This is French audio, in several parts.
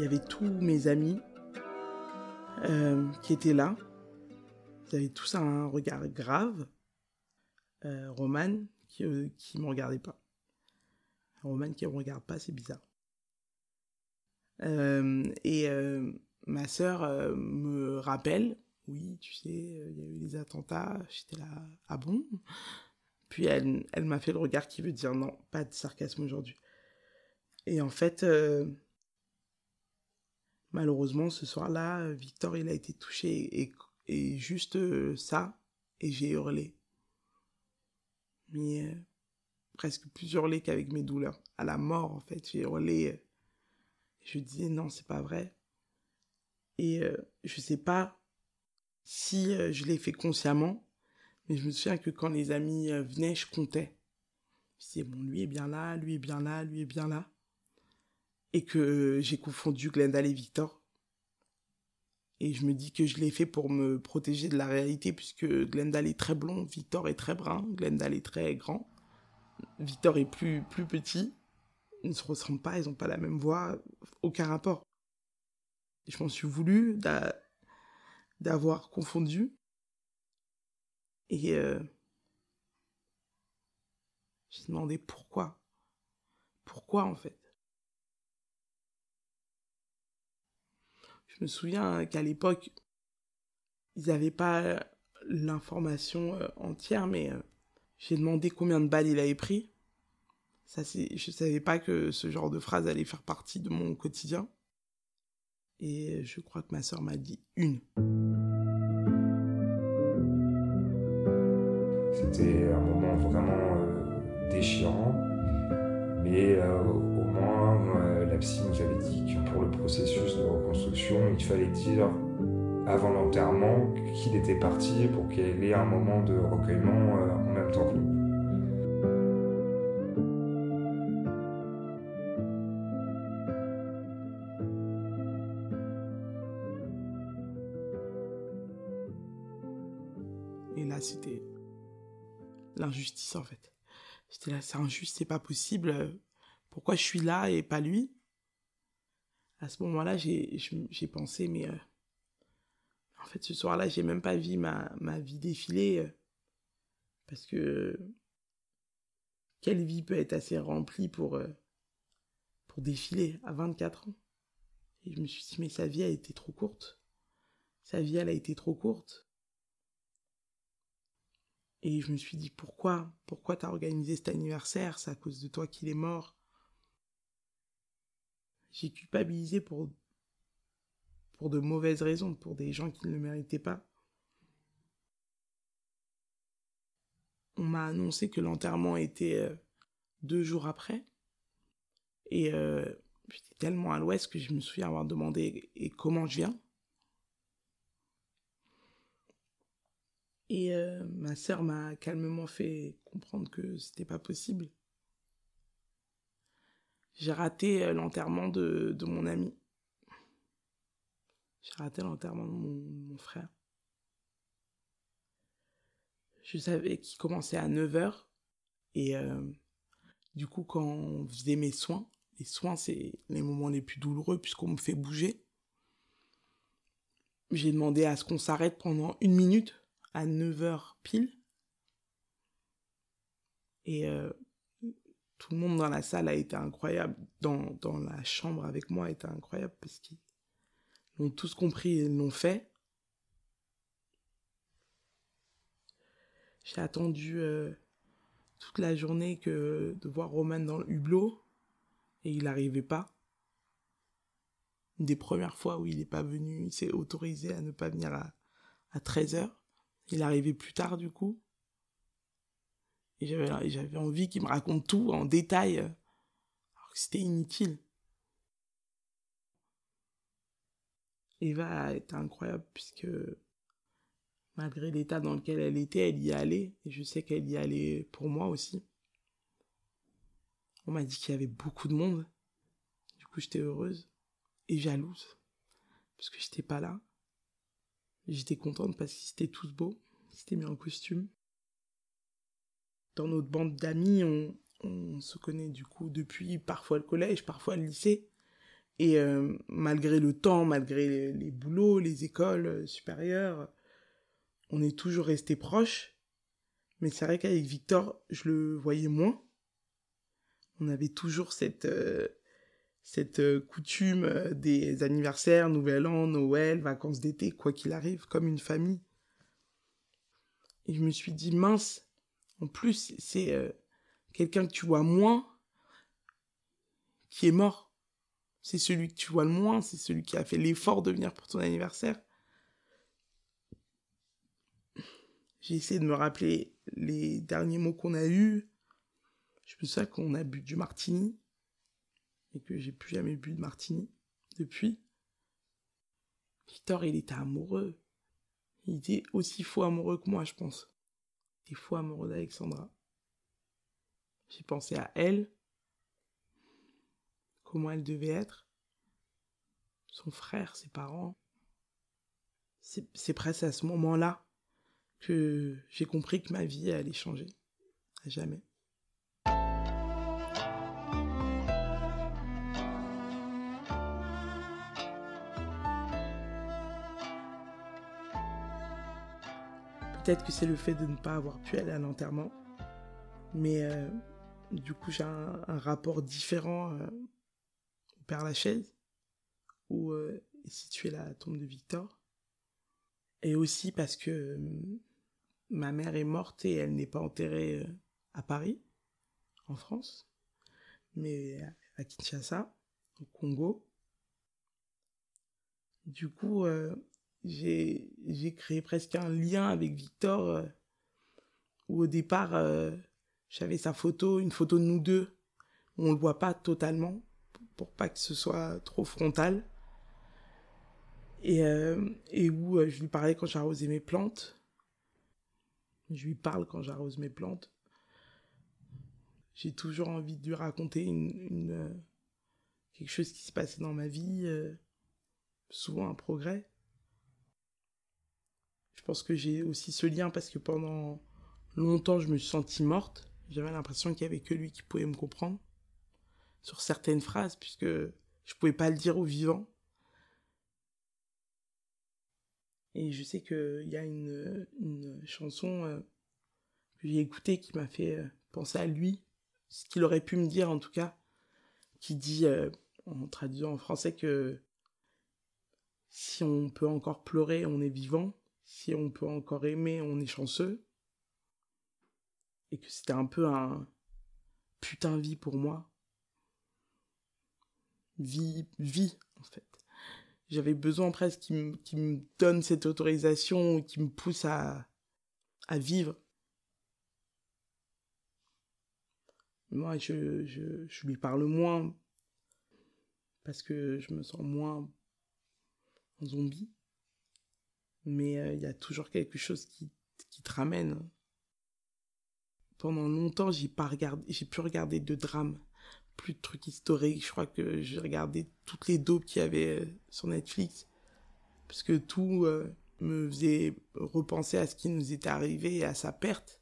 Il y avait tous mes amis euh, qui étaient là. Ils avaient tous un regard grave. Euh, Roman qui ne euh, me regardait pas. Roman qui ne me regarde pas, c'est bizarre. et ma sœur me rappelle, oui, tu sais, il y a eu des attentats, j'étais là, ah bon? Puis elle, elle m'a fait le regard qui veut dire non, pas de sarcasme aujourd'hui. Et en fait, Malheureusement, ce soir-là, Victor, il a été touché et, juste euh, ça, et j'ai hurlé. Mais euh, presque plus hurlé qu'avec mes douleurs. À la mort, en fait, j'ai hurlé. Euh, je disais non, c'est pas vrai. Et je sais pas si je l'ai fait consciemment, mais je me souviens que quand les amis venaient, je comptais. Disais, bon, lui est bien là, lui est bien là, lui est bien là et que j'ai confondu Glendale et Victor. Et je me dis que je l'ai fait pour me protéger de la réalité, puisque Glendale est très blond, Victor est très brun, Glendale est très grand, Victor est plus, plus petit. Ils ne se ressemblent pas, ils n'ont pas la même voix, aucun rapport. je m'en suis voulu d'avoir confondu. Et euh, j'ai demandé pourquoi. Pourquoi en fait? Je me souviens qu'à l'époque, ils n'avaient pas l'information euh, entière, mais euh, j'ai demandé combien de balles il avait pris. Ça, je ne savais pas que ce genre de phrase allait faire partie de mon quotidien. Et je crois que ma soeur m'a dit une. C'était un moment vraiment euh, déchirant, mais au moins la psy nous avait dit pour le processus de reconstruction, il fallait dire avant l'enterrement qu'il était parti pour qu'il ait un moment de recueillement euh, en même temps que nous. L'injustice en fait. Là, c'est injuste, c'est pas possible. Pourquoi je suis là et pas lui? À ce moment-là, j'ai pensé, mais euh, en fait, ce soir-là, j'ai même pas vu ma, ma vie défiler. Euh, parce que quelle vie peut être assez remplie pour, euh, pour défiler à 24 ans? Et je me suis dit, mais sa vie a été trop courte. Sa vie, elle a été trop courte. Et je me suis dit, pourquoi? Pourquoi t'as organisé cet anniversaire? C'est à cause de toi qu'il est mort j'ai culpabilisé pour, de mauvaises raisons, pour des gens qui ne le méritaient pas. On m'a annoncé que l'enterrement était euh, deux jours après. Et euh, j'étais tellement à l'ouest que je me souviens avoir demandé et comment je viens? Et euh, ma sœur m'a calmement fait comprendre que c'était pas possible j'ai raté euh, l'enterrement de, mon ami. J'ai raté l'enterrement de mon, frère. Je savais qu'il commençait à 9h. Et euh, du coup, quand on faisait mes soins, les soins, c'est les moments les plus douloureux puisqu'on me fait bouger. J'ai demandé à ce qu'on s'arrête pendant une minute à 9h pile. Et euh, tout le monde dans la salle a été incroyable. Dans, la chambre avec moi a été incroyable parce qu'ils ont tous compris et l'ont fait. J'ai attendu euh, toute la journée que de voir Roman dans le hublot et il n'arrivait pas. Une des premières fois où il n'est pas venu, il s'est autorisé à ne pas venir à, à 13h. Il arrivait plus tard du coup. Et j'avais envie qu'il me raconte tout en détail, euh, alors que c'était inutile. Eva été incroyable puisque malgré l'état dans lequel elle était, elle y allait. Et je sais qu'elle y allait pour moi aussi. On m'a dit qu'il y avait beaucoup de monde. Du coup, j'étais heureuse et jalouse parce que j'étais pas là. J'étais contente parce qu'ils étaient tous beaux, ils mis en costume. Dans notre bande d'amis, on, on se connaît du coup depuis parfois le collège, parfois le lycée. Et euh, malgré le temps, malgré les, boulots, les écoles euh, supérieures, on est toujours resté proches. Mais c'est vrai qu'avec Victor, je le voyais moins. On avait toujours cette, euh, cette coutume des anniversaires, Nouvel An, Noël, vacances d'été, quoi qu'il arrive, comme une famille. Et je me suis dit, mince, en plus, c'est quelqu'un que tu vois moins qui est mort. C'est celui que tu vois le moins, c'est celui qui a fait l'effort de venir pour ton anniversaire. J'ai essayé de me rappeler les derniers mots qu'on a eus. Je me souviens qu'on a bu du martini et que j'ai plus jamais bu de martini depuis. Victor, il était amoureux. Il était aussi faux amoureux que moi, je pense. Il était faux amoureux d'Alexandra. J'ai pensé à elle, comment elle devait être, son frère, ses parents. C'est presque à ce moment-là que j'ai compris que ma vie allait changer. À jamais. Peut-être que c'est le fait de ne pas avoir pu aller à l'enterrement. Mais euh, du coup, j'ai un, rapport différent euh, au Père Lachaise, où euh, est située la tombe de Victor. Et aussi parce que euh, ma mère est morte et elle n'est pas enterrée à Paris, en France, mais à Kinshasa, au Congo. Du coup, j'ai créé presque un lien avec Victor, où au départ, j'avais sa photo, une photo de nous deux. Où on le voit pas totalement, pour pas que ce soit trop frontal. Et, euh, et où euh, je lui parlais quand j'arrosais mes plantes. Je lui parle quand j'arrose mes plantes. J'ai toujours envie de lui raconter une, euh, quelque chose qui s'est passé dans ma vie, souvent un progrès. Je pense que j'ai aussi ce lien parce que pendant longtemps je me suis sentie morte. J'avais l'impression qu'il y avait que lui qui pouvait me comprendre sur certaines phrases, puisque je pouvais pas le dire aux vivants. Et je sais qu'il y a une, une chanson euh, que j'ai écoutée qui m'a fait euh, penser à lui, ce qu'il aurait pu me dire en tout cas, qui dit, euh, en traduisant en français, que si on peut encore pleurer, on est vivant, si on peut encore aimer, on est chanceux, et que c'était un peu un putain vie pour moi. Vie, vie, en fait. J'avais besoin presque qu'il me, donne cette autorisation, qui me pousse à, vivre. Moi, je, je, lui parle moins parce que je me sens moins zombie. Mais euh, il y a toujours quelque chose qui, qui te ramène pendant longtemps, j'ai pas regardé, j'ai pu regarder de drames, plus de trucs historiques. Je crois que j'ai regardé toutes les dopes qu'il y avait euh, sur Netflix, parce que tout euh, me faisait repenser à ce qui nous était arrivé et à sa perte.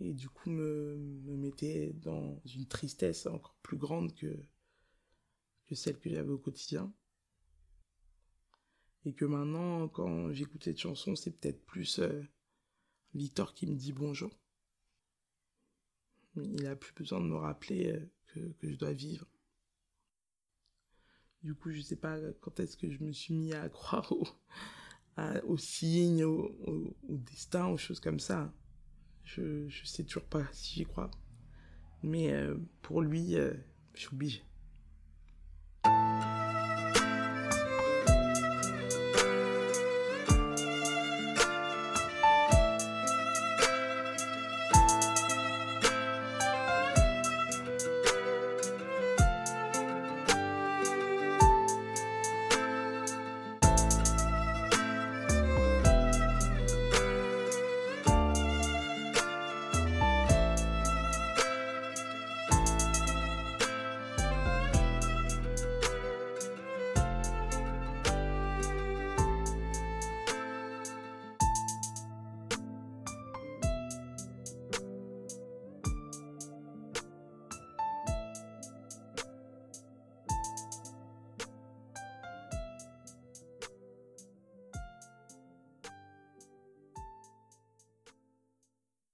Et du coup, me, me mettait dans une tristesse encore plus grande que, que celle que j'avais au quotidien. Et que maintenant, quand j'écoute cette chanson, c'est peut-être plus euh, Victor qui me dit bonjour. Il a plus besoin de me rappeler euh, que, je dois vivre. Du coup, je sais pas quand est-ce que je me suis mis à croire au, aux signes, au, au, destin, aux choses comme ça. Je, je sais toujours pas si j'y crois. Mais euh, pour lui, euh, je suis obligée.